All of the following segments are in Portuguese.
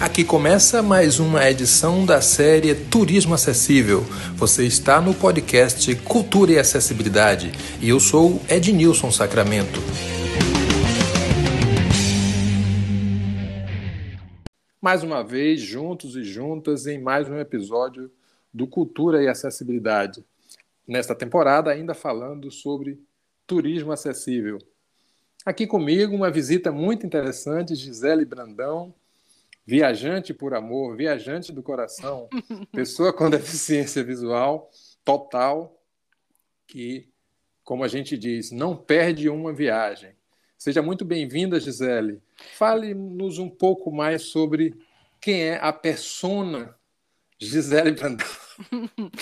Aqui começa mais uma edição da série Turismo Acessível. Você está no podcast Cultura e Acessibilidade e eu sou Ednilson Sacramento. Mais uma vez, juntos e juntas, em mais um episódio do Cultura e Acessibilidade. Nesta temporada, ainda falando sobre turismo acessível. Aqui comigo, uma visita muito interessante, Gisele Brandão, viajante por amor, viajante do coração, pessoa com deficiência visual total, que, como a gente diz, não perde uma viagem. Seja muito bem-vinda, Gisele. Fale-nos um pouco mais sobre quem é a persona Gisele Brandão.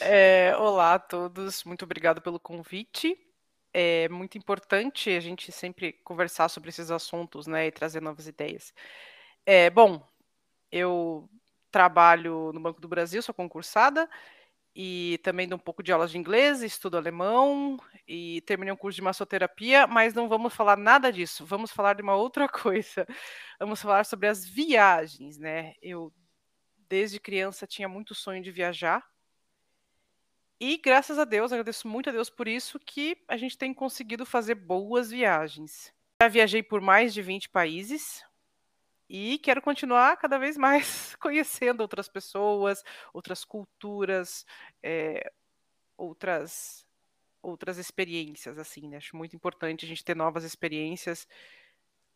É, olá a todos, muito obrigado pelo convite. É muito importante a gente sempre conversar sobre esses assuntos, né, e trazer novas ideias. É, bom, eu trabalho no Banco do Brasil, sou concursada e também dou um pouco de aulas de inglês, estudo alemão e terminei um curso de massoterapia, mas não vamos falar nada disso. Vamos falar de uma outra coisa. Vamos falar sobre as viagens, né? Eu desde criança tinha muito sonho de viajar. E graças a Deus, agradeço muito a Deus por isso que a gente tem conseguido fazer boas viagens. Já viajei por mais de 20 países, e quero continuar cada vez mais conhecendo outras pessoas, outras culturas, é, outras outras experiências, assim, né? Acho muito importante a gente ter novas experiências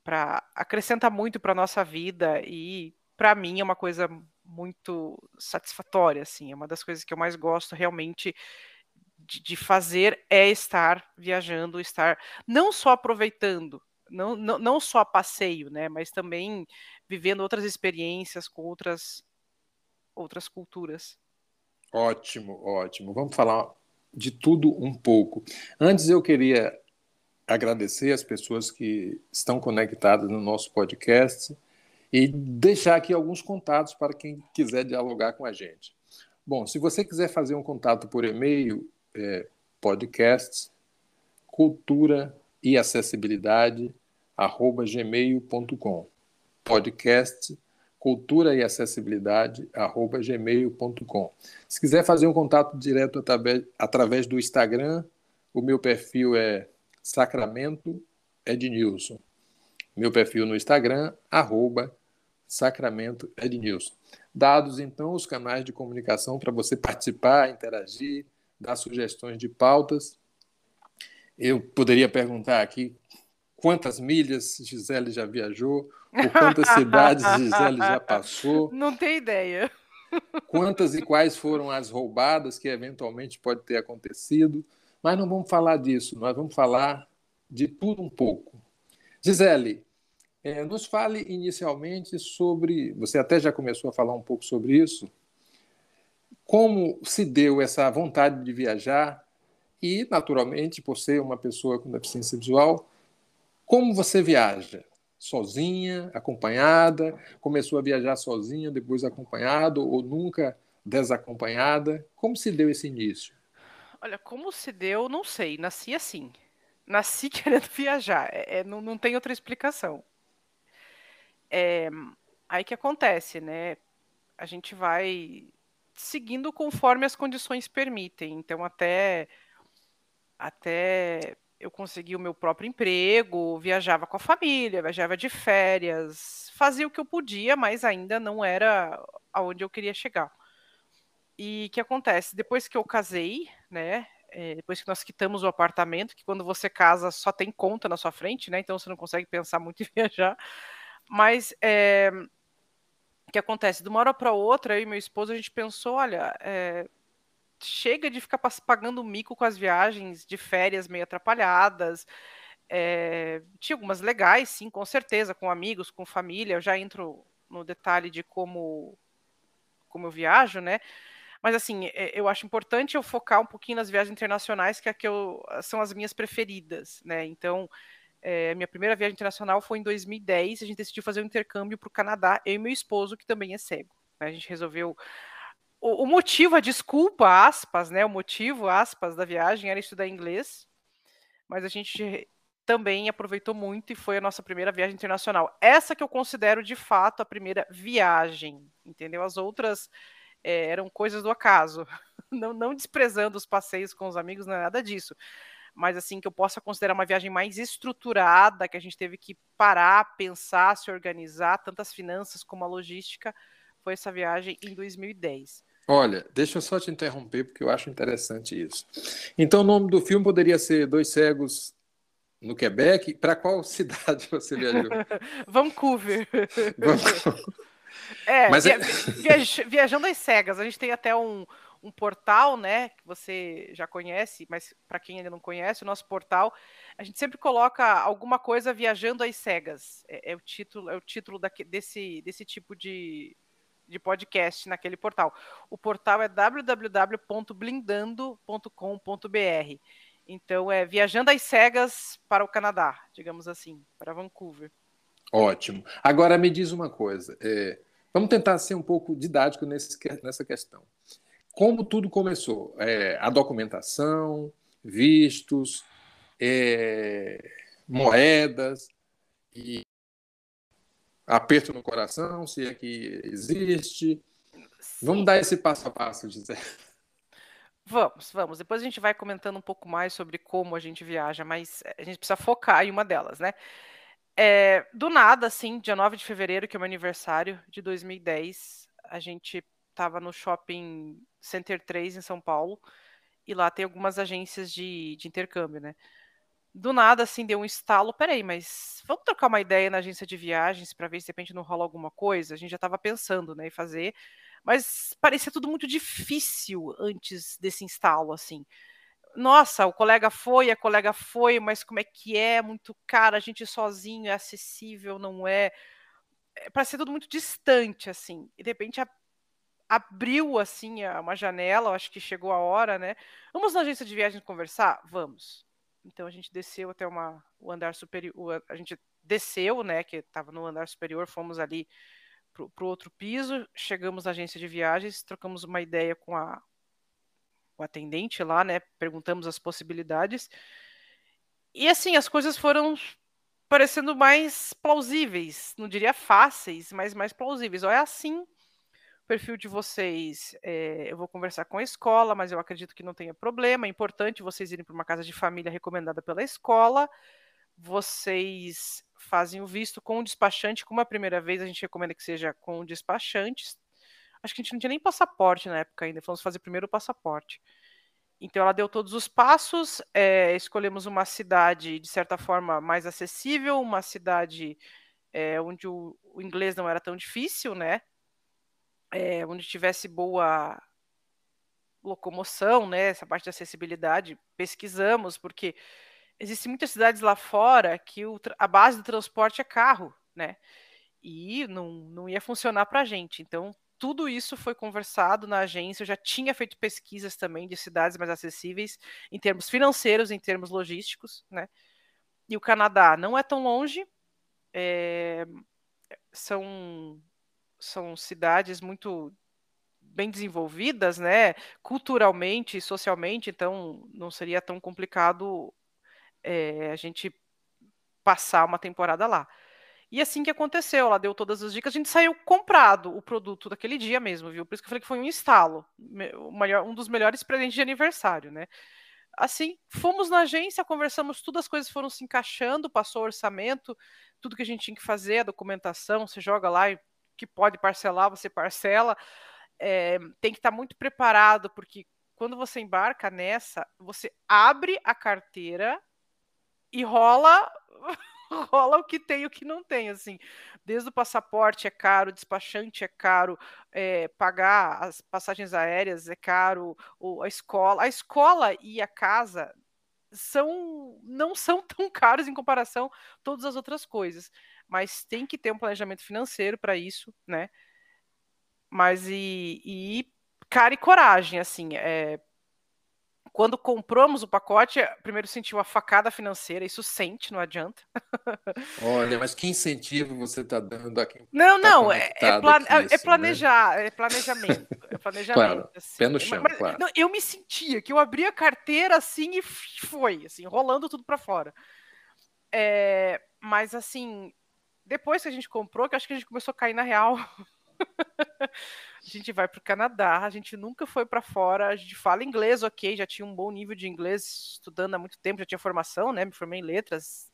para acrescentar muito para nossa vida e para mim é uma coisa muito satisfatória, assim, é uma das coisas que eu mais gosto realmente de, de fazer é estar viajando, estar não só aproveitando não, não, não só passeio, né, mas também vivendo outras experiências com outras, outras culturas. Ótimo, ótimo. Vamos falar de tudo um pouco. Antes eu queria agradecer as pessoas que estão conectadas no nosso podcast e deixar aqui alguns contatos para quem quiser dialogar com a gente. Bom, se você quiser fazer um contato por e-mail, é podcast, cultura e acessibilidade arroba gmail.com. Podcast cultura e acessibilidade arroba gmail.com. Se quiser fazer um contato direto através, através do Instagram, o meu perfil é Sacramento Ednilson. Meu perfil no Instagram, arroba Sacramento Ednilson. Dados, então, os canais de comunicação para você participar, interagir, dar sugestões de pautas. Eu poderia perguntar aqui quantas milhas Gisele já viajou, por quantas cidades Gisele já passou. Não tem ideia. Quantas e quais foram as roubadas que eventualmente pode ter acontecido. Mas não vamos falar disso, nós vamos falar de tudo um pouco. Gisele, é, nos fale inicialmente sobre. Você até já começou a falar um pouco sobre isso. Como se deu essa vontade de viajar e, naturalmente, por ser uma pessoa com deficiência visual, como você viaja? Sozinha, acompanhada? Começou a viajar sozinha, depois acompanhado ou nunca desacompanhada? Como se deu esse início? Olha, como se deu, não sei. Nasci assim. Nasci querendo viajar. É, é, não, não tem outra explicação. É, aí que acontece, né? A gente vai seguindo conforme as condições permitem. Então, até até eu consegui o meu próprio emprego, viajava com a família, viajava de férias, fazia o que eu podia, mas ainda não era aonde eu queria chegar. E o que acontece? Depois que eu casei, né? É, depois que nós quitamos o apartamento, que quando você casa só tem conta na sua frente, né? Então você não consegue pensar muito em viajar. Mas é, o que acontece? De uma hora para outra, eu e meu esposo, a gente pensou: olha, é, chega de ficar pagando mico com as viagens de férias meio atrapalhadas. É, tinha algumas legais, sim, com certeza, com amigos, com família. Eu já entro no detalhe de como, como eu viajo, né? Mas assim, é, eu acho importante eu focar um pouquinho nas viagens internacionais, que, é que eu, são as minhas preferidas, né? Então, é, minha primeira viagem internacional foi em 2010. A gente decidiu fazer um intercâmbio para o Canadá, eu e meu esposo, que também é cego. Né? A gente resolveu o, motivo, a desculpa, aspas, né? O motivo, aspas, da viagem era estudar inglês, mas a gente também aproveitou muito e foi a nossa primeira viagem internacional. Essa que eu considero de fato a primeira viagem, entendeu? As outras é, eram coisas do acaso, não, não desprezando os passeios com os amigos, não é nada disso. Mas assim, que eu possa considerar uma viagem mais estruturada, que a gente teve que parar, pensar, se organizar, tantas finanças como a logística, foi essa viagem em 2010. Olha, deixa eu só te interromper, porque eu acho interessante isso. Então, o nome do filme poderia ser Dois Cegos no Quebec. Para qual cidade você viajou? Vancouver. Vancouver. É, Mas via, é... viajando às cegas. A gente tem até um, um portal, né, que você já conhece, mas para quem ainda não conhece, o nosso portal, a gente sempre coloca alguma coisa viajando às cegas. É, é o título, é o título daqui, desse, desse tipo de, de podcast naquele portal. O portal é www.blindando.com.br. Então é viajando às cegas para o Canadá, digamos assim, para Vancouver. Ótimo. Agora me diz uma coisa. É, vamos tentar ser um pouco didático nesse, nessa questão. Como tudo começou? É, a documentação, vistos, é, moedas e aperto no coração, se é que existe. Sim. Vamos dar esse passo a passo, Gisele. Vamos, vamos. Depois a gente vai comentando um pouco mais sobre como a gente viaja, mas a gente precisa focar em uma delas, né? É, do nada, assim, dia 9 de fevereiro, que é o meu aniversário de 2010, a gente estava no shopping Center 3 em São Paulo, e lá tem algumas agências de, de intercâmbio, né? Do nada, assim, deu um estalo. Peraí, mas vamos trocar uma ideia na agência de viagens para ver se de repente não rola alguma coisa? A gente já estava pensando, né, em fazer, mas parecia tudo muito difícil antes desse instalo, assim nossa, o colega foi, a colega foi, mas como é que é? Muito caro, a gente sozinho é acessível, não é? é para ser tudo muito distante, assim. E de repente a, abriu assim uma janela, acho que chegou a hora, né? Vamos na agência de viagem conversar? Vamos. Então a gente desceu até uma, o andar superior, a gente desceu, né? Que estava no andar superior, fomos ali para o outro piso, chegamos na agência de viagens, trocamos uma ideia com a, o atendente lá, né? Perguntamos as possibilidades. E assim, as coisas foram parecendo mais plausíveis, não diria fáceis, mas mais plausíveis. Ou é assim o perfil de vocês. É, eu vou conversar com a escola, mas eu acredito que não tenha problema. É importante vocês irem para uma casa de família recomendada pela escola. Vocês fazem o visto com o despachante, como a primeira vez a gente recomenda que seja com o despachante, Acho que a gente não tinha nem passaporte na época ainda, fomos fazer primeiro o passaporte. Então ela deu todos os passos, é, escolhemos uma cidade, de certa forma, mais acessível, uma cidade é, onde o, o, inglês não era tão difícil, né? É, onde tivesse boa locomoção, né? Essa parte de acessibilidade, pesquisamos, porque existem muitas cidades lá fora que o, a base do transporte é carro, né? E não, não ia funcionar para a gente. Então, tudo isso foi conversado na agência. Eu já tinha feito pesquisas também de cidades mais acessíveis em termos financeiros, em termos logísticos, né? E o Canadá não é tão longe. É... são são cidades muito bem desenvolvidas, né? Culturalmente e socialmente, então não seria tão complicado é, a gente passar uma temporada lá. E assim que aconteceu, ela deu todas as dicas, a gente saiu comprado o produto daquele dia mesmo, viu? Por isso que eu falei que foi um instalo, um dos melhores presentes de aniversário, né? Assim, fomos na agência, conversamos tudo, as coisas foram se encaixando, passou o orçamento, tudo que a gente tinha que fazer, a documentação, você joga lá e que pode parcelar, você parcela. É, tem que estar muito preparado, porque quando você embarca nessa, você abre a carteira e rola rola o que tem e o que não tem, assim. Desde o passaporte é caro, despachante é caro, é, pagar as passagens aéreas é caro, ou a escola. A escola e a casa são não são tão caros em comparação a todas as outras coisas. Mas tem que ter um planejamento financeiro para isso, né? Mas e, e cara e coragem, assim, é, quando compramos o pacote, primeiro sentiu a facada financeira, isso sente, não adianta. Olha, mas que incentivo você está dando aqui? Não, tá não, é, é, plan aqui, é, planejar, né? é planejamento. É planejamento. claro, assim. pé no chão, mas, claro. Não, eu me sentia que eu abri a carteira assim e foi, assim, rolando tudo para fora. É, mas assim, depois que a gente comprou, que acho que a gente começou a cair na real. a gente vai para o Canadá, a gente nunca foi para fora, a gente fala inglês, ok, já tinha um bom nível de inglês estudando há muito tempo, já tinha formação, né? Me formei em letras,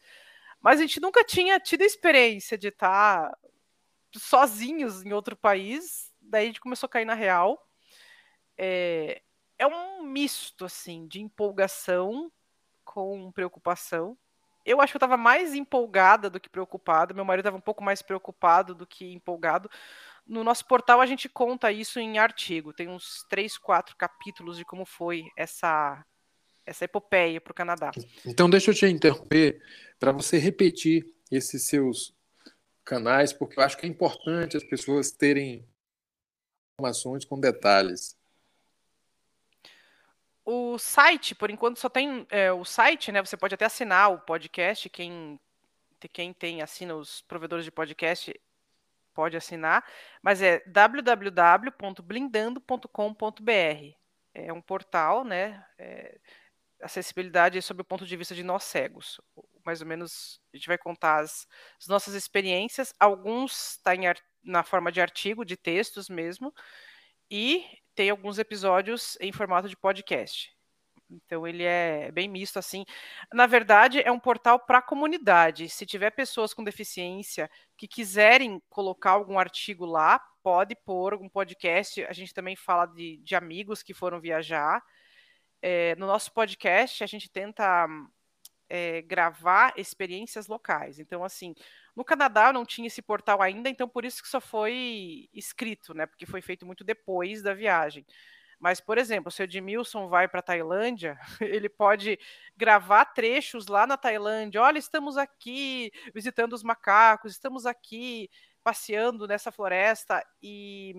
mas a gente nunca tinha tido a experiência de estar sozinhos em outro país. Daí a gente começou a cair na real. É, é um misto assim de empolgação com preocupação. Eu acho que eu estava mais empolgada do que preocupada. Meu marido estava um pouco mais preocupado do que empolgado. No nosso portal a gente conta isso em artigo. Tem uns três, quatro capítulos de como foi essa essa epopeia para o Canadá. Então deixa eu te interromper para você repetir esses seus canais, porque eu acho que é importante as pessoas terem informações com detalhes. O site, por enquanto, só tem é, o site, né? Você pode até assinar o podcast. Quem, quem tem, assina os provedores de podcast pode assinar, mas é www.blindando.com.br. É um portal, né? É, acessibilidade sob o ponto de vista de nós cegos. Mais ou menos, a gente vai contar as, as nossas experiências. Alguns está na forma de artigo, de textos mesmo, e tem alguns episódios em formato de podcast. Então ele é bem misto assim. Na verdade, é um portal para a comunidade. Se tiver pessoas com deficiência que quiserem colocar algum artigo lá, pode pôr algum podcast. A gente também fala de, de amigos que foram viajar. É, no nosso podcast, a gente tenta é, gravar experiências locais. Então, assim, no Canadá não tinha esse portal ainda, então por isso que só foi escrito, né? Porque foi feito muito depois da viagem. Mas, por exemplo, se o Edmilson vai para a Tailândia, ele pode gravar trechos lá na Tailândia. Olha, estamos aqui visitando os macacos, estamos aqui passeando nessa floresta e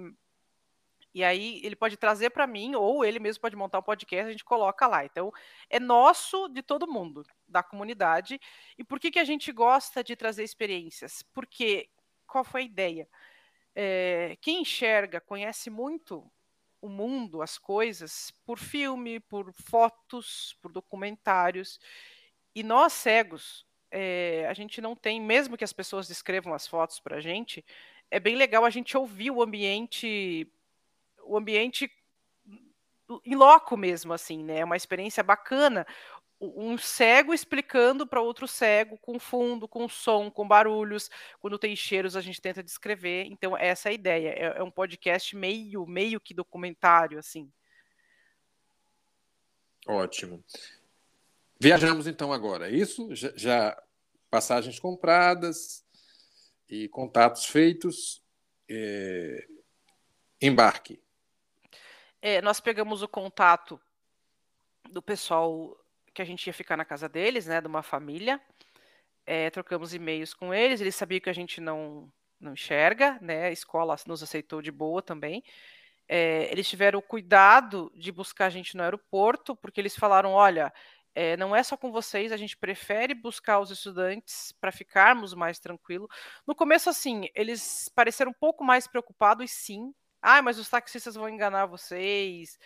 e aí ele pode trazer para mim, ou ele mesmo pode montar um podcast, a gente coloca lá. Então, é nosso de todo mundo, da comunidade. E por que, que a gente gosta de trazer experiências? Porque qual foi a ideia? É, quem enxerga, conhece muito o mundo, as coisas, por filme, por fotos, por documentários. E nós cegos, é, a gente não tem, mesmo que as pessoas descrevam as fotos para a gente, é bem legal a gente ouvir o ambiente o ambiente em loco mesmo, assim, né? É uma experiência bacana. Um cego explicando para outro cego, com fundo, com som, com barulhos. Quando tem cheiros, a gente tenta descrever. Então, essa é a ideia. É, é um podcast meio, meio que documentário, assim. Ótimo. Viajamos então agora, é isso? Já, já passagens compradas e contatos feitos. É... Embarque é, nós pegamos o contato do pessoal que a gente ia ficar na casa deles, né, de uma família. É, trocamos e-mails com eles, eles sabiam que a gente não, não enxerga, né, a escola nos aceitou de boa também. É, eles tiveram o cuidado de buscar a gente no aeroporto, porque eles falaram: olha, é, não é só com vocês, a gente prefere buscar os estudantes para ficarmos mais tranquilo. No começo, assim, eles pareceram um pouco mais preocupados, sim, ah, mas os taxistas vão enganar vocês.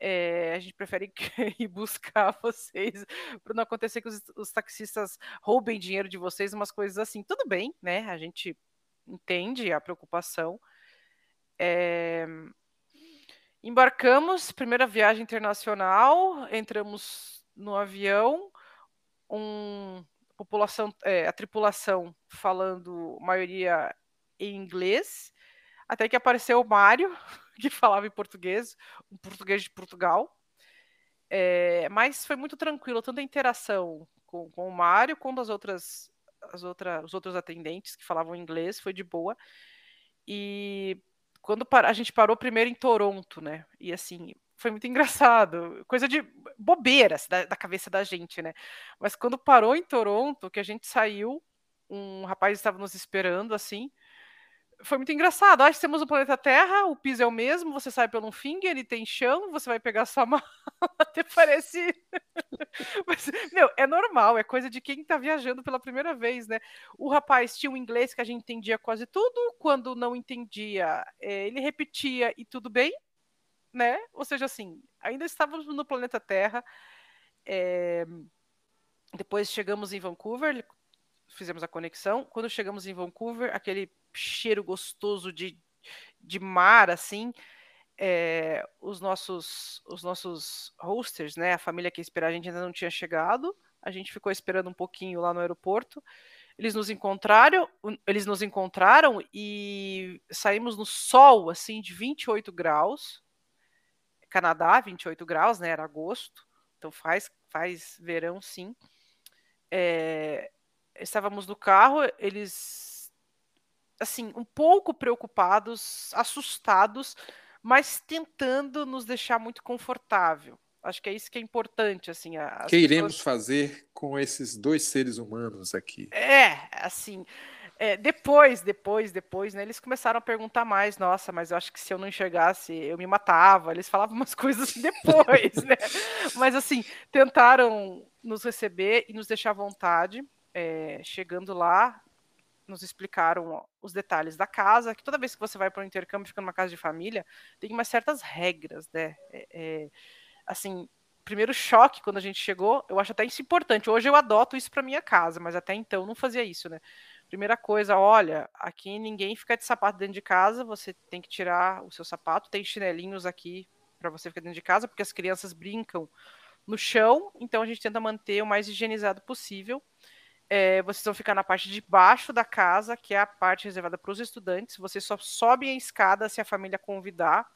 É, a gente prefere ir buscar vocês para não acontecer que os, os, taxistas roubem dinheiro de vocês, umas coisas assim. Tudo bem, né? A gente entende a preocupação. É... Embarcamos, primeira viagem internacional, entramos no avião, um, população, é, a tripulação falando maioria em inglês até que apareceu o Mário, que falava em português, um português de Portugal. É, mas foi muito tranquilo, tanto a interação com, com o Mário quanto as outras, as outras, os outros atendentes que falavam inglês, foi de boa. E quando a gente parou primeiro em Toronto, né? E assim, foi muito engraçado, coisa de bobeira assim, da, da, cabeça da gente, né? Mas quando parou em Toronto, que a gente saiu, um rapaz estava nos esperando assim, foi muito engraçado. Acho que temos o planeta Terra, o piso é o mesmo, você sai pelo finger, ele tem chão, você vai pegar sua mala, até parece. Mas, meu, é normal, é coisa de quem tá viajando pela primeira vez, né? O rapaz tinha um inglês que a gente entendia quase tudo, quando não entendia, é, ele repetia e tudo bem, né? Ou seja, assim, ainda estávamos no planeta Terra. É... Depois chegamos em Vancouver, fizemos a conexão. Quando chegamos em Vancouver, aquele cheiro gostoso de, de mar, assim, é, os nossos os nossos hosters, né, a família que ia esperar a gente ainda não tinha chegado. A gente ficou esperando um pouquinho lá no aeroporto. Eles nos encontraram, eles nos encontraram e saímos no sol assim de 28 graus. Canadá, 28 graus, né? Era agosto, então faz faz verão sim. É, estávamos no carro, eles assim, um pouco preocupados, assustados, mas tentando nos deixar muito confortável. Acho que é isso que é importante, assim. O que iremos pessoas... fazer com esses dois seres humanos aqui? É, assim, é, depois, depois, depois, né, eles começaram a perguntar mais, nossa, mas eu acho que se eu não enxergasse, eu me matava. Eles falavam umas coisas depois, né? Mas assim, tentaram nos receber e nos deixar à vontade. É, chegando lá, nos explicaram os detalhes da casa, que toda vez que você vai para o intercâmbio, fica numa casa de família, tem umas certas regras, né? É, é, assim, primeiro choque quando a gente chegou, eu acho até isso importante. Hoje eu adoto isso para minha casa, mas até então não fazia isso, né? Primeira coisa, olha, aqui ninguém fica de sapato dentro de casa, você tem que tirar o seu sapato, tem chinelinhos aqui para você ficar dentro de casa, porque as crianças brincam no chão, então a gente tenta manter o mais higienizado possível. É, vocês vão ficar na parte de baixo da casa, que é a parte reservada para os estudantes. Vocês só sobem a escada se a família convidar.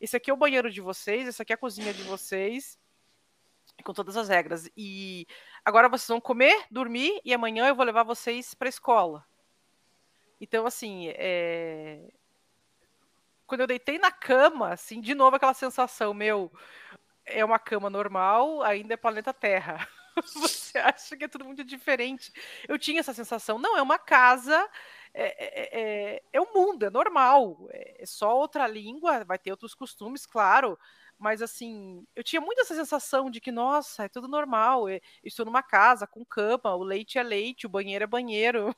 Esse aqui é o banheiro de vocês, essa aqui é a cozinha de vocês, com todas as regras. E agora vocês vão comer, dormir, e amanhã eu vou levar vocês para a escola. Então, assim, é... quando eu deitei na cama, assim, de novo aquela sensação, meu, é uma cama normal, ainda é planeta Terra. Você acha que é tudo muito diferente. Eu tinha essa sensação, não, é uma casa é, é, é, é, o mundo, é normal, é, é, só outra língua, vai ter outros costumes, claro, mas assim, eu tinha muito essa sensação de que, nossa, é tudo normal, eu estou numa casa com cama, o leite é leite, o banheiro é banheiro.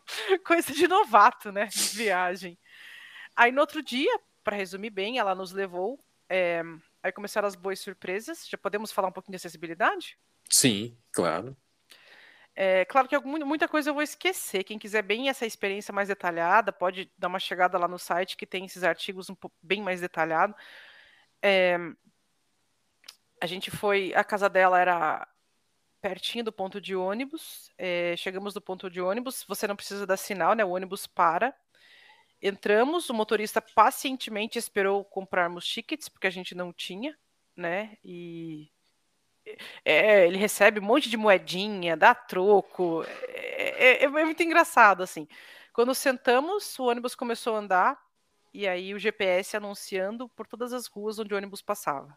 Coisa de novato, né? De viagem. Aí no outro dia, para resumir bem, ela nos levou. É, aí começaram as boas surpresas. Já podemos falar um pouquinho de acessibilidade? Sim, claro. É, claro que muita coisa eu vou esquecer. Quem quiser bem essa experiência mais detalhada, pode dar uma chegada lá no site que tem esses artigos um pouco, bem mais detalhado. É, a gente foi, a casa dela era pertinho do ponto de ônibus. É, chegamos no ponto de ônibus. Você não precisa dar sinal, né? O ônibus para. Entramos, o motorista pacientemente esperou comprarmos tickets porque a gente não tinha, né? E é, ele recebe um monte de moedinha, dá troco. É, é, é, muito engraçado, assim. Quando sentamos, o ônibus começou a andar e aí o GPS anunciando por todas as ruas onde o ônibus passava.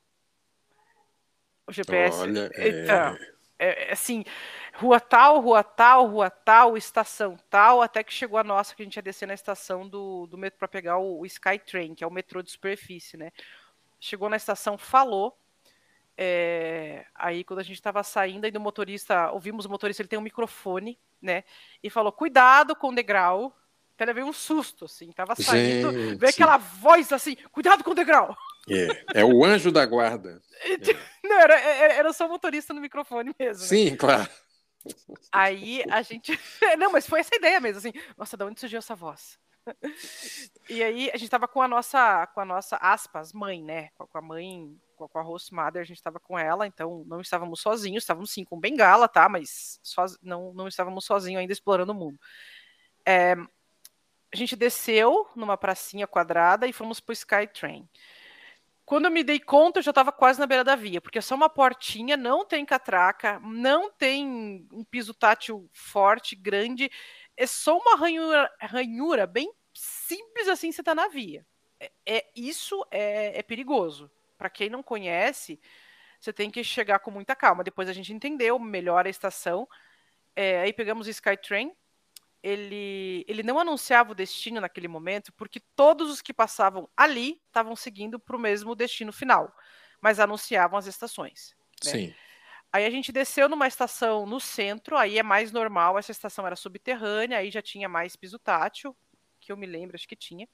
O GPS. Olha, então, é... assim, rua tal, rua tal, rua tal, estação tal, até que chegou a nossa que a gente ia descer na estação do, do metrô para pegar o, o Skytrain, que é o metrô de superfície, né? Chegou na estação, falou é, aí, quando a gente estava saindo, aí do motorista, ouvimos o motorista, ele tem um microfone, né? E falou: cuidado com o degrau. Ele veio um susto, assim, tava saindo, gente. veio aquela voz assim: cuidado com o degrau. É, é o anjo da guarda. É. Não, era, era só o motorista no microfone mesmo. Né? Sim, né? claro. Aí a gente. Não, mas foi essa ideia mesmo, assim. Nossa, de onde surgiu essa voz? E aí a gente tava com a nossa, com a nossa aspas, mãe, né? Com a mãe com a host mother, a gente estava com ela, então não estávamos sozinhos, estávamos sim com bengala, tá? Mas não, não estávamos sozinhos ainda explorando o mundo. É, a gente desceu numa pracinha quadrada e fomos para o Skytrain. Quando eu me dei conta, eu já estava quase na beira da via, porque é só uma portinha, não tem catraca, não tem um piso tátil forte, grande, é só uma ranhura, ranhura bem simples assim, você está na via. É, é isso é, é perigoso para quem não conhece, você tem que chegar com muita calma. Depois a gente entendeu melhor a estação. É, aí pegamos o Skytrain. Ele, ele não anunciava o destino naquele momento, porque todos os que passavam ali estavam seguindo para o mesmo destino final, mas anunciavam as estações. Né? Sim. Aí a gente desceu numa estação no centro, aí é mais normal, essa estação era subterrânea, aí já tinha mais piso tátil, que eu me lembro, acho que tinha.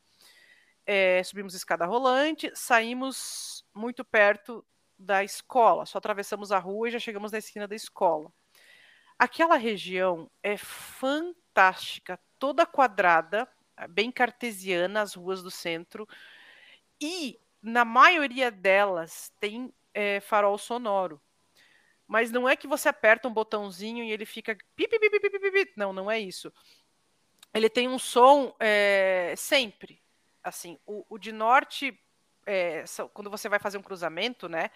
É, subimos escada rolante, saímos muito perto da escola. Só atravessamos a rua e já chegamos na esquina da escola. Aquela região é fantástica, toda quadrada, bem cartesiana, as ruas do centro, e na maioria delas tem é, farol sonoro. Mas não é que você aperta um botãozinho e ele fica. Não, não é isso. Ele tem um som é, sempre. Assim, o, o de norte, é, quando você vai fazer um cruzamento, né?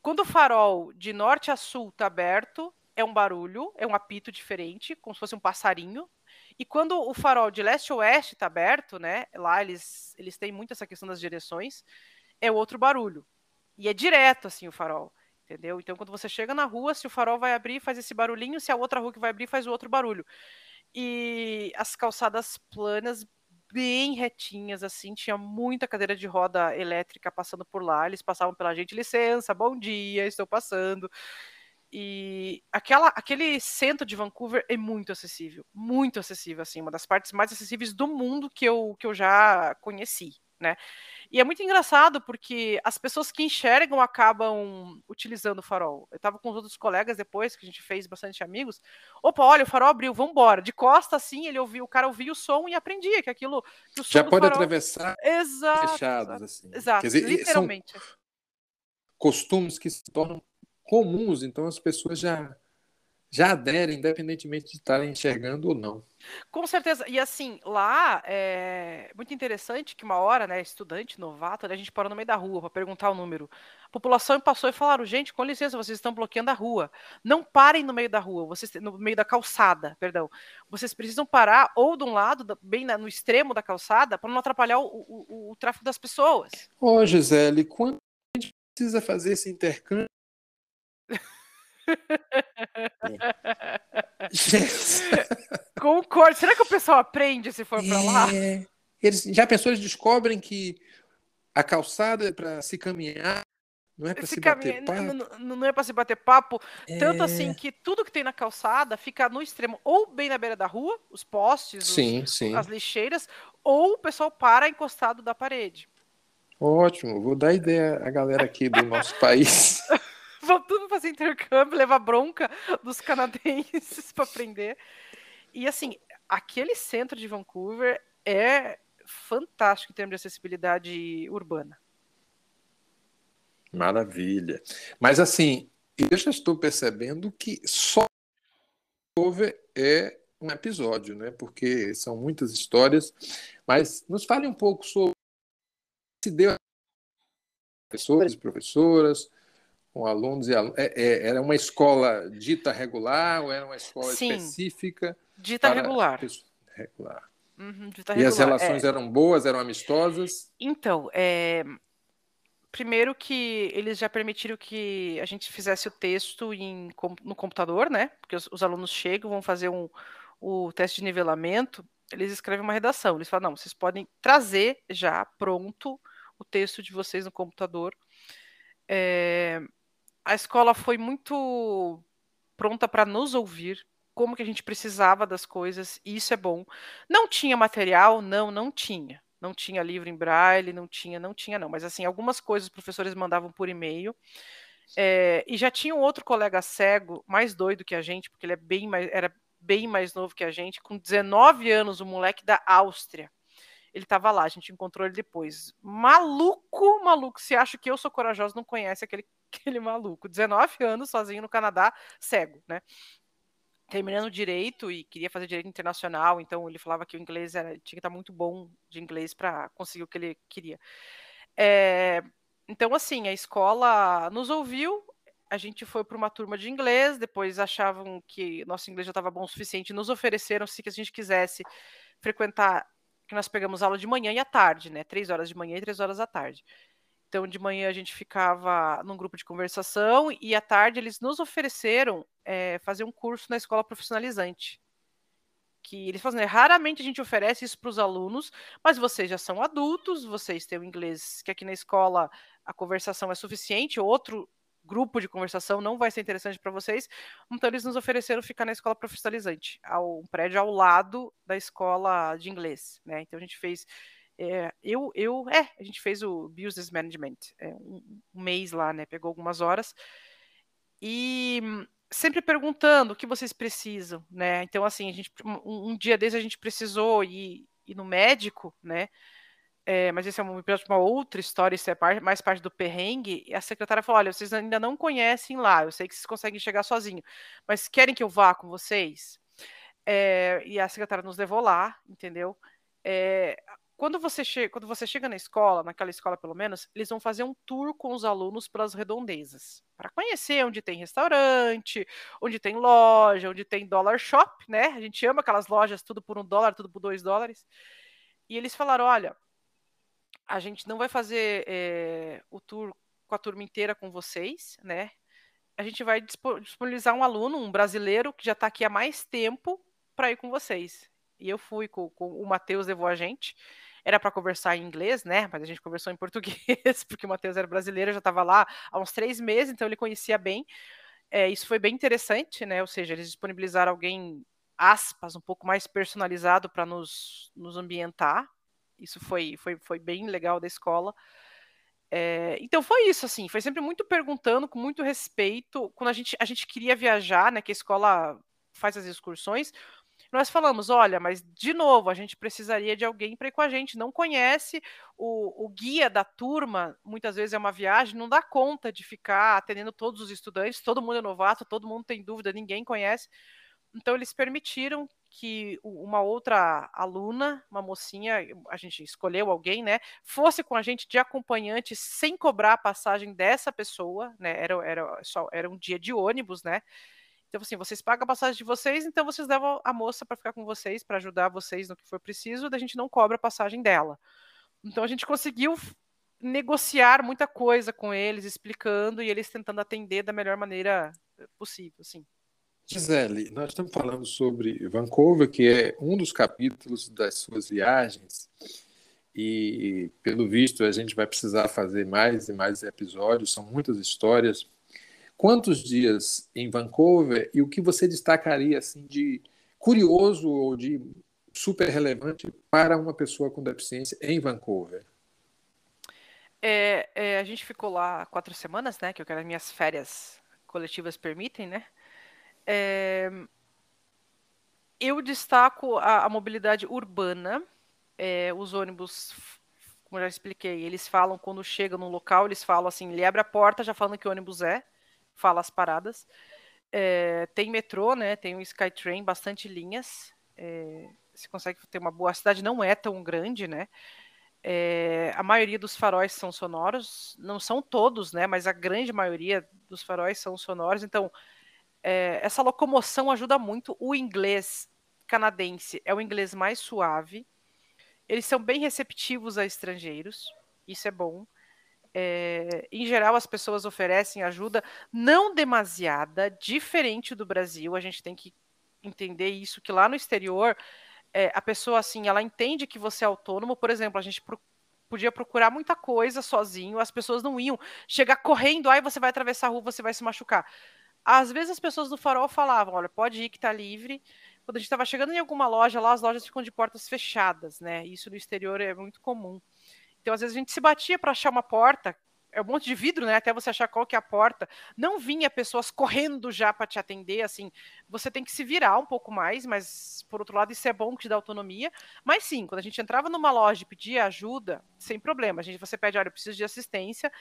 Quando o farol de norte a sul está aberto, é um barulho, é um apito diferente, como se fosse um passarinho. E quando o farol de leste a oeste está aberto, né? Lá eles, eles têm muito essa questão das direções, é outro barulho. E é direto assim o farol, entendeu? Então quando você chega na rua, se o farol vai abrir, faz esse barulhinho, se a outra rua que vai abrir, faz o outro barulho. E as calçadas planas bem retinhas, assim, tinha muita cadeira de roda elétrica passando por lá, eles passavam pela gente, licença, bom dia, estou passando. E aquela, aquele centro de Vancouver é muito acessível, muito acessível, assim, uma das partes mais acessíveis do mundo que eu, que eu já conheci, né? E é muito engraçado porque as pessoas que enxergam acabam utilizando o farol. Eu estava com os outros colegas depois, que a gente fez bastante amigos. Opa, olha, o farol abriu, vamos embora. De costa, assim, ele ouviu, o cara ouvia o som e aprendia que aquilo. Que Já pode farol... atravessar exato, fechados, assim. Exato, dizer, literalmente. costumes que se tornam comuns, então as pessoas já já aderem, independentemente de estarem enxergando ou não. Com certeza. E assim, lá é muito interessante que uma hora, né, estudante, novato, né, a gente parou no meio da rua para perguntar o número. A população passou e falaram: gente, com licença, vocês estão bloqueando a rua. Não parem no meio da rua, vocês no meio da calçada, perdão. Vocês precisam parar ou de um lado, bem no extremo da calçada, para não atrapalhar o, o, o, o, tráfego das pessoas. Ô, Gisele, quando a gente precisa fazer esse intercâmbio? Concordo. Será que o pessoal aprende se for para lá? É. Eles, já pessoas descobrem que a calçada é para se caminhar, não é para se, se bater papo. Não, não é para se bater papo. É... Tanto assim que tudo que tem na calçada fica no extremo, ou bem na beira da rua, os postes, sim, os, sim. as lixeiras, ou o pessoal para encostado da parede. Ótimo, vou dar ideia à galera aqui do nosso país. Vão tudo fazer intercâmbio, levar bronca dos canadenses para aprender. E assim, aquele centro de Vancouver é fantástico em termos de acessibilidade urbana. Maravilha. Mas assim, eu já estou percebendo que só Vancouver é um episódio, né? Porque são muitas histórias. Mas nos fale um pouco sobre se deu professores e professoras, com alunos e alunos. É, é, era uma escola dita regular ou era uma escola Sim, específica? Dita regular. Regular. Uhum, dita e regular. as relações é. eram boas, eram amistosas? Então, é... primeiro que eles já permitiram que a gente fizesse o texto em, no computador, né? Porque os, os alunos chegam, vão fazer um, o teste de nivelamento, eles escrevem uma redação. Eles falam, não, vocês podem trazer já pronto o texto de vocês no computador. É, a escola foi muito pronta para nos ouvir, como que a gente precisava das coisas, e isso é bom. Não tinha material? Não, não tinha. Não tinha livro em braille, não tinha, não tinha, não. Mas assim, algumas coisas os professores mandavam por e-mail. É, e já tinha um outro colega cego, mais doido que a gente, porque ele é bem mais, era bem mais novo que a gente, com 19 anos, um moleque da Áustria. Ele estava lá, a gente encontrou ele depois. Maluco, maluco. Se acha que eu sou corajoso, não conhece aquele aquele maluco. 19 anos sozinho no Canadá, cego, né? Terminando direito e queria fazer direito internacional, então ele falava que o inglês era, tinha que estar muito bom de inglês para conseguir o que ele queria. É, então, assim, a escola nos ouviu, a gente foi para uma turma de inglês, depois achavam que nosso inglês já estava bom o suficiente, nos ofereceram, se que a gente quisesse frequentar, que nós pegamos aula de manhã e à tarde, né? Três horas de manhã e três horas à tarde. Então, de manhã a gente ficava num grupo de conversação e à tarde eles nos ofereceram é, fazer um curso na escola profissionalizante. Que eles fazem, né, raramente a gente oferece isso para os alunos, mas vocês já são adultos, vocês têm o inglês, que aqui na escola a conversação é suficiente, outro grupo de conversação não vai ser interessante para vocês. Então, eles nos ofereceram ficar na escola profissionalizante, ao, um prédio ao lado da escola de inglês. Né? Então, a gente fez é, eu, eu, é, a gente fez o Business Management, é, um, um, mês lá, né? Pegou algumas horas. E sempre perguntando o que vocês precisam, né? Então, assim, a gente, um, um dia desses a gente precisou ir, ir no médico, né? É, mas isso é uma, uma, outra história, isso é parte, mais parte do perrengue. E a secretária falou: olha, vocês ainda não conhecem lá, eu sei que vocês conseguem chegar sozinho, mas querem que eu vá com vocês? É, e a secretária nos levou lá, entendeu? É, quando você, chega, quando você chega na escola, naquela escola pelo menos, eles vão fazer um tour com os alunos pelas redondezas, para conhecer onde tem restaurante, onde tem loja, onde tem dollar shop, né? A gente ama aquelas lojas, tudo por um dólar, tudo por dois dólares. E eles falaram: olha, a gente não vai fazer é, o tour com a turma inteira com vocês, né? A gente vai disponibilizar um aluno, um brasileiro, que já está aqui há mais tempo, para ir com vocês. E eu fui com, com o Matheus levou a gente. Era para conversar em inglês, né? Mas a gente conversou em português, porque o Matheus era brasileiro, já estava lá há uns três meses, então ele conhecia bem. É, isso foi bem interessante, né? Ou seja, eles disponibilizaram alguém, aspas, um pouco mais personalizado para nos, nos ambientar. Isso foi, foi, foi bem legal da escola. É, então foi isso, assim, foi sempre muito perguntando, com muito respeito. Quando a gente, a gente queria viajar, né? Que a escola faz as excursões, nós falamos: olha, mas de novo, a gente precisaria de alguém para ir com a gente. Não conhece o, o, guia da turma, muitas vezes é uma viagem, não dá conta de ficar atendendo todos os estudantes, todo mundo é novato, todo mundo tem dúvida, ninguém conhece. Então, eles permitiram que uma outra aluna, uma mocinha, a gente escolheu alguém, né, fosse com a gente de acompanhante sem cobrar a passagem dessa pessoa, né, era, era, só, era um dia de ônibus, né, então, assim, vocês pagam a passagem de vocês, então vocês levam a moça para ficar com vocês, para ajudar vocês no que for preciso, da gente não cobra a passagem dela. Então, a gente conseguiu negociar muita coisa com eles, explicando e eles tentando atender da melhor maneira possível, assim. Gisele, nós estamos falando sobre Vancouver, que é um dos capítulos das suas viagens, e pelo visto a gente vai precisar fazer mais e mais episódios, são muitas histórias quantos dias em Vancouver e o que você destacaria assim de curioso ou de super relevante para uma pessoa com deficiência em Vancouver? É, é, a gente ficou lá quatro semanas, né? Que eu quero as minhas férias coletivas permitem, né? É, eu destaco a, a mobilidade urbana. É, os ônibus, como já expliquei, eles falam quando chegam no local, eles falam assim, ele abre a porta já falando que ônibus é fala as paradas. É, tem metrô, né? Tem um Skytrain, bastante linhas. É, você consegue ter uma boa. A cidade não é tão grande, né? É, a maioria dos faróis são sonoros, não são todos, né? Mas a grande maioria dos faróis são sonoros. Então, é, essa locomoção ajuda muito. O inglês canadense é o inglês mais suave. Eles são bem receptivos a estrangeiros. Isso é bom. É, em geral, as pessoas oferecem ajuda não demasiada, diferente do Brasil. A gente tem que entender isso, que lá no exterior, é, a pessoa, assim, ela entende que você é autônomo. Por exemplo, a gente pro, podia procurar muita coisa sozinho, as pessoas não iam chegar correndo, aí você vai atravessar a rua, você vai se machucar. Às vezes as pessoas do farol falavam, olha, pode ir que tá livre. Quando a gente estava chegando em alguma loja, lá as lojas ficam de portas fechadas, né? Isso no exterior é muito comum. Então, às vezes, a gente se batia para achar uma porta, é um monte de vidro, né? Até você achar qual que é a porta. Não vinha pessoas correndo já para te atender, assim. Você tem que se virar um pouco mais, mas por outro lado isso é bom que te dá autonomia. Mas sim, quando a gente entrava numa loja e pedia ajuda, sem problema. A gente você pede, olha, eu preciso de assistência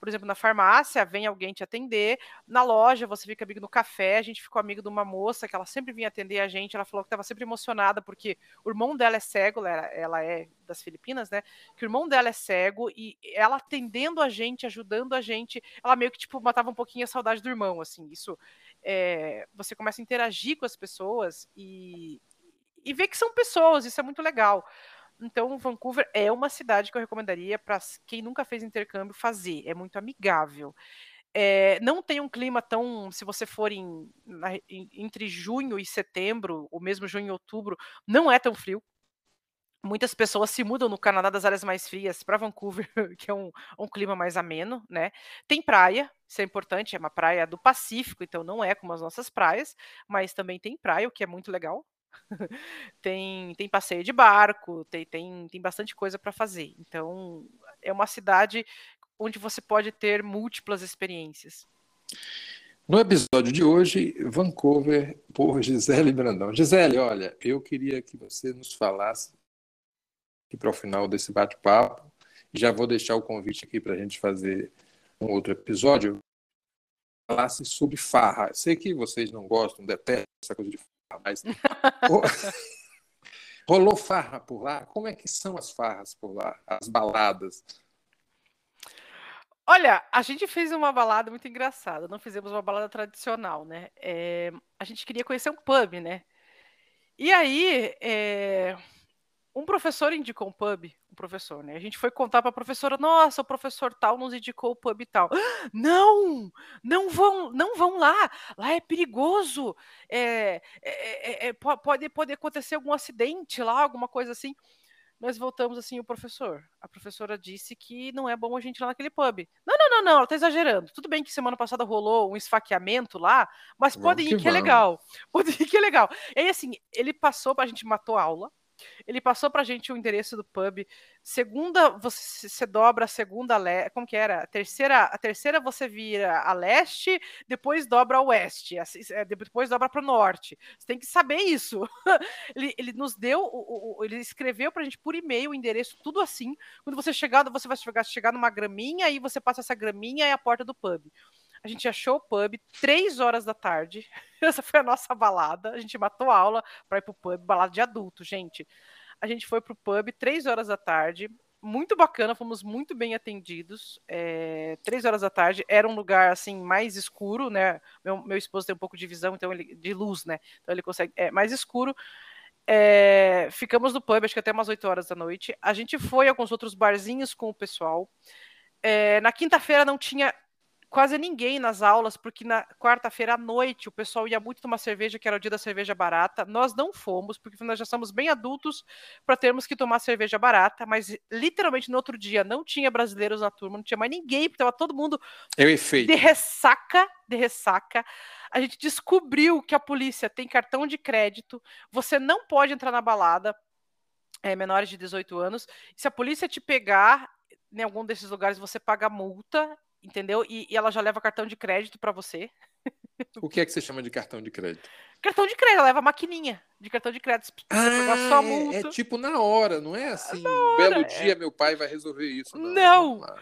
por exemplo, na farmácia, vem alguém te atender, na loja você fica amigo no café, a gente ficou amigo de uma moça que ela sempre vinha atender a gente, ela falou que estava sempre emocionada porque o irmão dela é cego, ela, é das Filipinas, né? Que o irmão dela é cego e ela atendendo a gente, ajudando a gente, ela meio que tipo matava um pouquinho a saudade do irmão, assim. Isso é, você começa a interagir com as pessoas e e ver que são pessoas, isso é muito legal. Então, Vancouver é uma cidade que eu recomendaria para quem nunca fez intercâmbio fazer. É muito amigável. É, não tem um clima tão. Se você for em, na, em, entre junho e setembro, ou mesmo junho e outubro, não é tão frio. Muitas pessoas se mudam no Canadá das áreas mais frias para Vancouver, que é um, um, clima mais ameno, né? Tem praia, isso é importante, é uma praia do Pacífico, então não é como as nossas praias, mas também tem praia, o que é muito legal, tem, tem passeio de barco, tem, tem, tem bastante coisa para fazer. Então, é uma cidade onde você pode ter múltiplas experiências. No episódio de hoje, Vancouver por Gisele Brandão. Gisele, olha, eu queria que você nos falasse aqui para o final desse bate-papo. Já vou deixar o convite aqui para a gente fazer um outro episódio. Falasse sobre farra. Sei que vocês não gostam, detestam essa coisa de mas rolou farra por lá? Como é que são as farras por lá, as baladas? Olha, a gente fez uma balada muito engraçada. Não fizemos uma balada tradicional, né? É, a gente queria conhecer um pub, né? E aí, é, um professor indicou um pub, professor, né? A gente foi contar para a professora, nossa, o professor tal nos indicou o pub tal. Não, não vão, não vão lá. Lá é perigoso. É, é, é, é pode, pode acontecer algum acidente lá, alguma coisa assim nós voltamos assim, o professor. A professora disse que não é bom a gente ir lá naquele pub. Não, não, não, não, ela tá exagerando. Tudo bem que semana passada rolou um esfaqueamento lá, mas pode ir que, que é legal. Pode ir que é legal. E aí, assim, ele passou, a gente matou a aula, ele passou pra gente o endereço do pub. Segunda, você, você dobra a segunda leste. Como que era? A terceira, a terceira você vira a leste, depois dobra a oeste, é, depois dobra para o norte. Você tem que saber isso. ele, ele nos deu, ele escreveu pra gente por e-mail o endereço, tudo assim. Quando você chegar, você vai chegar, chegar numa graminha, aí você passa essa graminha e a porta do pub. A gente achou o pub três horas da tarde. Essa foi a nossa balada. A gente matou a aula para ir pro pub, balada de adulto, gente. A gente foi pro pub três horas da tarde. Muito bacana, fomos muito bem atendidos. É, três horas da tarde era um lugar assim mais escuro, né? Meu, meu esposo tem um pouco de visão, então ele de luz, né? Então ele consegue é mais escuro. É, ficamos no pub, acho que até umas 8 horas da noite. A gente foi a alguns outros barzinhos com o pessoal. É, na quinta-feira não tinha quase ninguém nas aulas, porque na quarta-feira à noite o pessoal ia muito tomar cerveja, que era o dia da cerveja barata. Nós não fomos, porque nós já somos bem adultos para termos que tomar cerveja barata, mas literalmente no outro dia não tinha brasileiros na turma, não tinha mais ninguém, porque estava todo mundo é de ressaca, de ressaca. A gente descobriu que a polícia tem cartão de crédito, você não pode entrar na balada, é, menores de 18 anos. Se a polícia te pegar em algum desses lugares, você paga multa entendeu? E, e, ela já leva cartão de crédito para você. O que é que você chama de cartão de crédito? Cartão de crédito, ela leva maquininha de cartão de crédito. Ah. É, é tipo na hora, não é assim, um belo é. dia meu pai vai resolver isso. Não. não.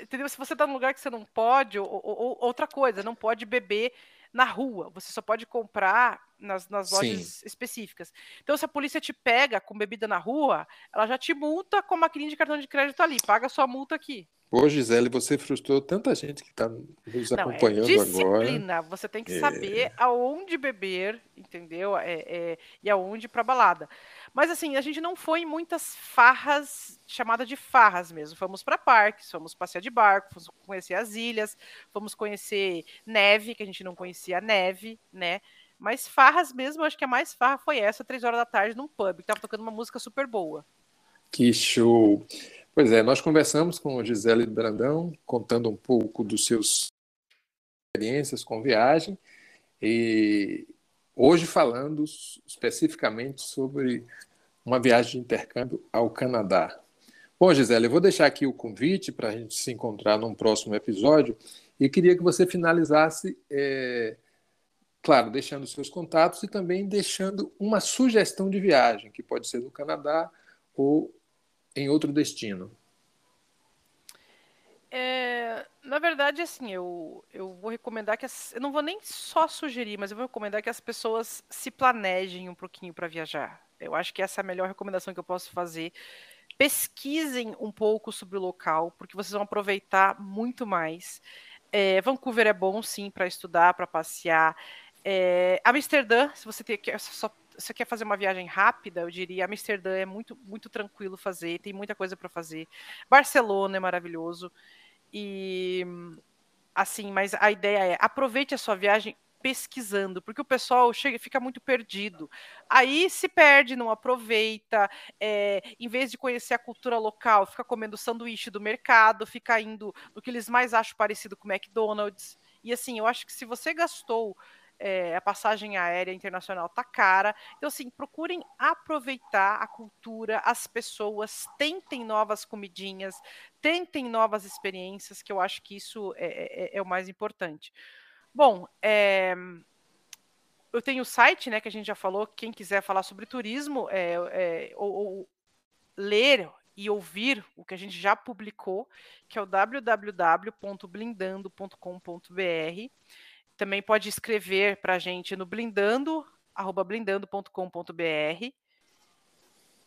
Entendeu? Se você tá num lugar que você não pode, ou, ou, outra coisa, não pode beber na rua. Você só pode comprar nas, nas lojas Sim. específicas. Então, se a polícia te pega com bebida na rua, ela já te multa com a maquininha de cartão de crédito ali. Paga sua multa aqui. Pô, Gisele, você frustrou tanta gente que está nos Não, é acompanhando é disciplina. agora. Você tem que é. saber aonde beber, entendeu? É, é, e aonde ir pra balada. Mas assim, a gente não foi em muitas farras, chamada de farras mesmo. Fomos para parques, fomos passear de barco, fomos conhecer as ilhas, fomos conhecer neve, que a gente não conhecia neve, né? Mas farras mesmo, acho que a mais farra foi essa, três horas da tarde, num pub, que tava tocando uma música super boa. Que show! Pois é, nós conversamos com Gisele Brandão, contando um pouco dos seus experiências com viagem e hoje falando especificamente sobre uma viagem de intercâmbio ao Canadá. Bom, Gisele, eu vou deixar aqui o convite para a gente se encontrar num próximo episódio e queria que você finalizasse, é, claro, deixando seus contatos e também deixando uma sugestão de viagem, que pode ser no Canadá ou em outro destino? É, na verdade, assim, eu, eu vou recomendar que as, eu não vou nem só sugerir, mas eu vou recomendar que as pessoas se planejem um pouquinho para viajar. Eu acho que essa é a melhor recomendação que eu posso fazer. Pesquisem um pouco sobre o local, porque vocês vão aproveitar muito mais. É, Vancouver é bom, sim, para estudar, para passear. É, Amsterdã, se você tem, só você quer fazer uma viagem rápida, eu diria Amsterdã é muito, muito tranquilo fazer, tem muita coisa para fazer. Barcelona é maravilhoso. E assim, mas a ideia é aproveite a sua viagem pesquisando, porque o pessoal chega fica muito perdido. Aí se perde, não aproveita, é, em vez de conhecer a cultura local, fica comendo sanduíche do mercado, fica indo no que eles mais acham parecido com o McDonald's. E assim, eu acho que se você gastou é, a passagem aérea internacional tá cara. Então, assim, procurem aproveitar a cultura, as pessoas, tentem novas comidinhas, tentem novas experiências, que eu acho que isso é, é, é, é o mais importante. Bom, é, eu tenho o site, né, que a gente já falou. Quem quiser falar sobre turismo, é, é, ou, ou, ler e ouvir o que a gente já publicou, que é o www.blindando.com.br. Também pode escrever para a gente no blindando, blindando.com.br.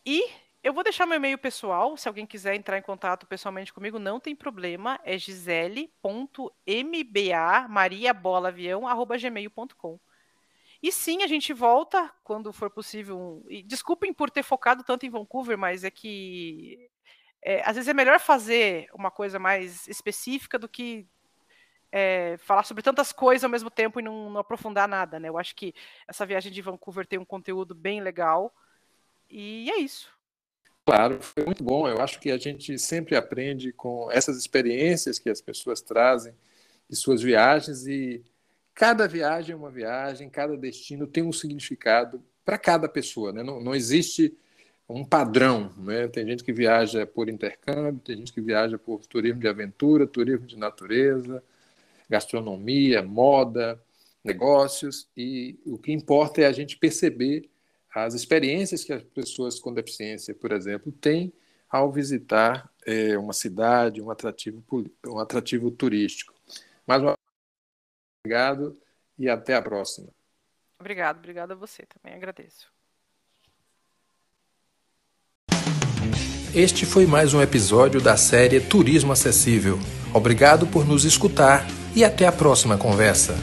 E eu vou deixar meu e-mail pessoal, se alguém quiser entrar em contato pessoalmente comigo, não tem problema, é gisele.mba E sim, a gente volta quando for possível. E desculpem por ter focado tanto em Vancouver, mas é que é, às vezes é melhor fazer uma coisa mais específica do que é, falar sobre tantas coisas ao mesmo tempo e não, não, aprofundar nada, né? Eu acho que essa viagem de Vancouver tem um conteúdo bem legal. E é isso. Claro, foi muito bom. Eu acho que a gente sempre aprende com essas experiências que as pessoas trazem de suas viagens e cada viagem é uma viagem, cada destino tem um significado para cada pessoa, né? Não, não existe um padrão, né? Tem gente que viaja por intercâmbio, tem gente que viaja por turismo de aventura, turismo de natureza, gastronomia, moda, negócios e o que importa é a gente perceber as experiências que as pessoas com deficiência, por exemplo, têm ao visitar é, uma cidade, um atrativo, um atrativo turístico. Mais uma obrigado e até a próxima. Obrigado, obrigado a você também, agradeço. Este foi mais um episódio da série Turismo Acessível. Obrigado por nos escutar e até a próxima conversa.